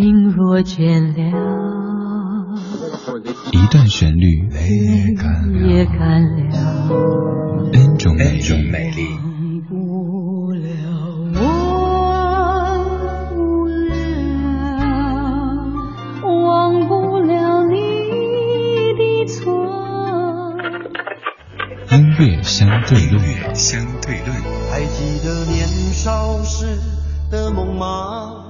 心若倦了，一段旋律也干了，N 种美丽。音乐相对论，相对论。还记得年少时的梦吗？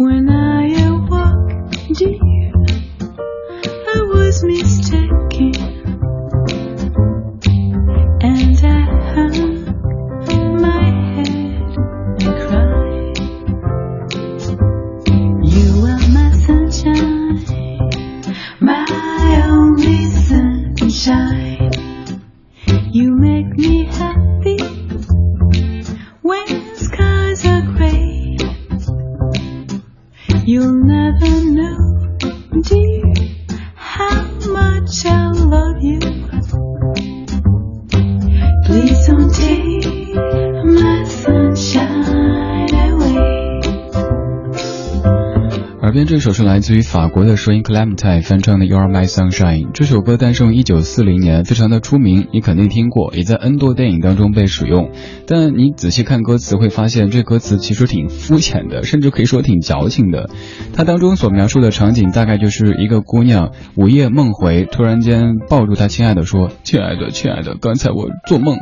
when I 笑。》这首是来自于法国的收音 Clementine 翻唱的《You Are My Sunshine》。这首歌诞生于1940年，非常的出名，你肯定听过，也在 N 多电影当中被使用。但你仔细看歌词，会发现这歌词其实挺肤浅的，甚至可以说挺矫情的。它当中所描述的场景，大概就是一个姑娘午夜梦回，突然间抱住她亲爱的说：“亲爱的，亲爱的，刚才我做梦，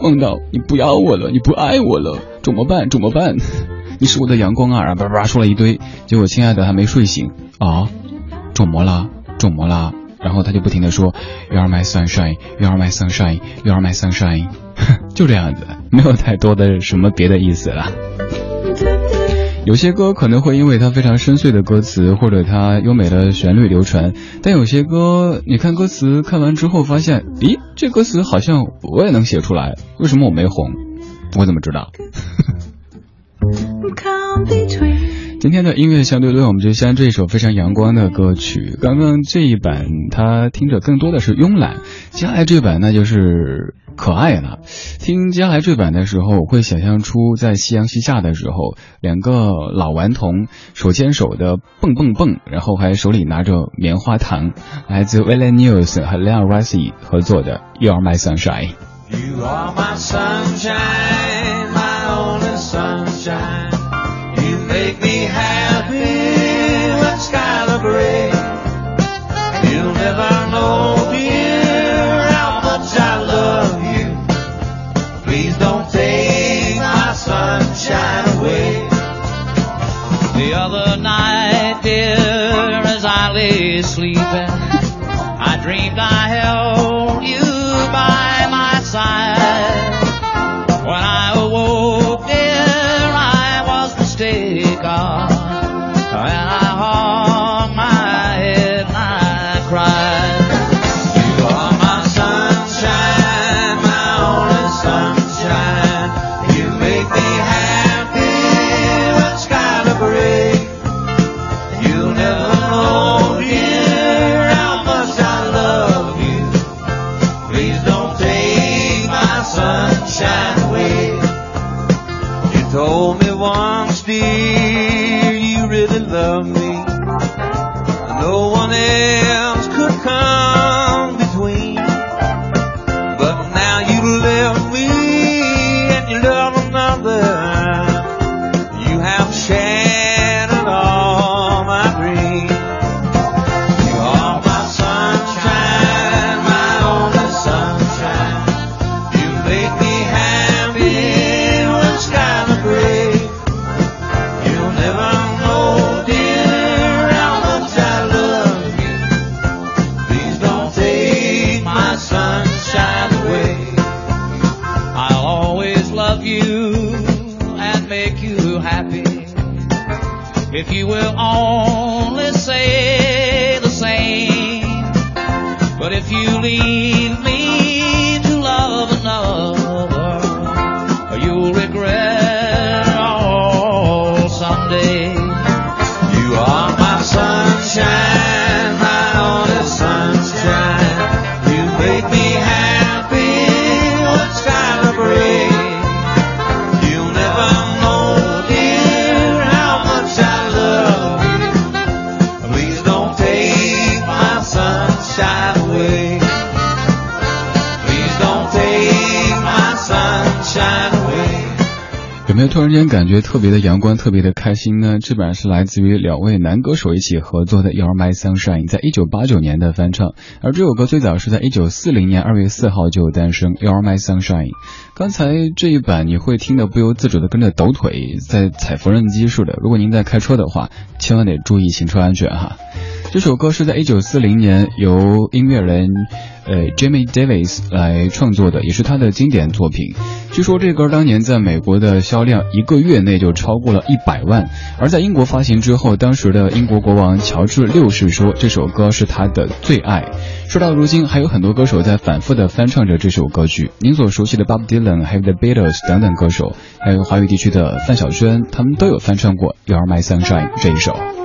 梦到你不要我了，你不爱我了，怎么办？怎么办？” 你是我的阳光啊！叭叭叭说了一堆，结果亲爱的还没睡醒啊，肿么啦？肿么啦？然后他就不停的说，You are my sunshine, You are my sunshine, You are my sunshine，就这样子，没有太多的什么别的意思了。有些歌可能会因为它非常深邃的歌词，或者它优美的旋律流传，但有些歌，你看歌词看完之后发现，咦，这歌词好像我也能写出来，为什么我没红？我怎么知道？今天的音乐相对论，我们就先这一首非常阳光的歌曲。刚刚这一版，它听着更多的是慵懒；接下来这版，那就是可爱了。听接下来这版的时候，我会想象出在夕阳西下的时候，两个老顽童手牵手的蹦蹦蹦，然后还手里拿着棉花糖。来自 w i l l a News 和 Leon Rice 合作的《You Are My》。sunshine. You make me happy really love me. No one else 突然间感觉特别的阳光，特别的开心呢？这版是来自于两位男歌手一起合作的《You're My Sunshine》，在一九八九年的翻唱。而这首歌最早是在一九四零年二月四号就诞生，《You're My Sunshine》。刚才这一版你会听得不由自主的跟着抖腿，在踩缝纫机似的。如果您在开车的话，千万得注意行车安全哈。这首歌是在一九四零年由音乐人，呃，Jimmy Davis 来创作的，也是他的经典作品。据说这歌当年在美国的销量一个月内就超过了一百万，而在英国发行之后，当时的英国国王乔治六世说这首歌是他的最爱。说到如今，还有很多歌手在反复的翻唱着这首歌曲。您所熟悉的 Bob Dylan、还有 The Beatles 等等歌手，还有华语地区的范晓萱，他们都有翻唱过《You Are My Sunshine》这一首。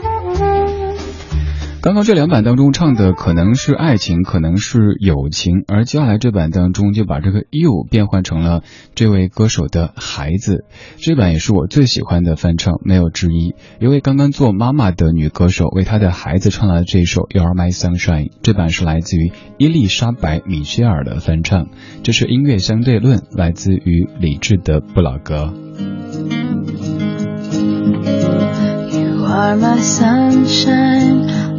刚刚这两版当中唱的可能是爱情，可能是友情，而接下来这版当中就把这个 you 变换成了这位歌手的孩子。这版也是我最喜欢的翻唱，没有之一。一位刚刚做妈妈的女歌手为她的孩子唱了这首 You Are My Sunshine。这版是来自于伊丽莎白·米歇尔的翻唱。这是音乐相对论，来自于理智的布老格。You are my sunshine.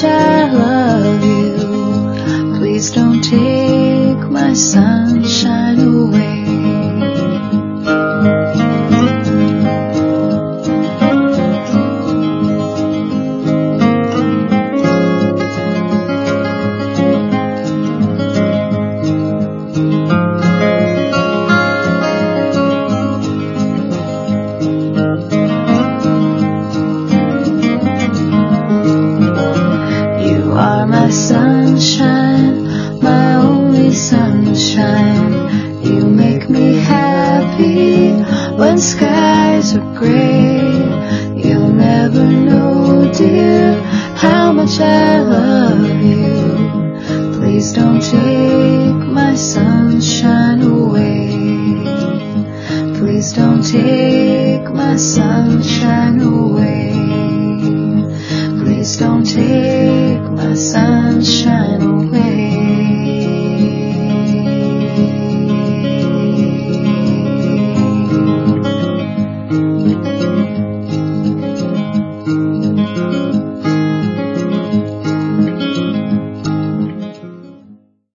shine. much I love you. Please don't take my sunshine away. Please don't take my sunshine away. Please don't take my sunshine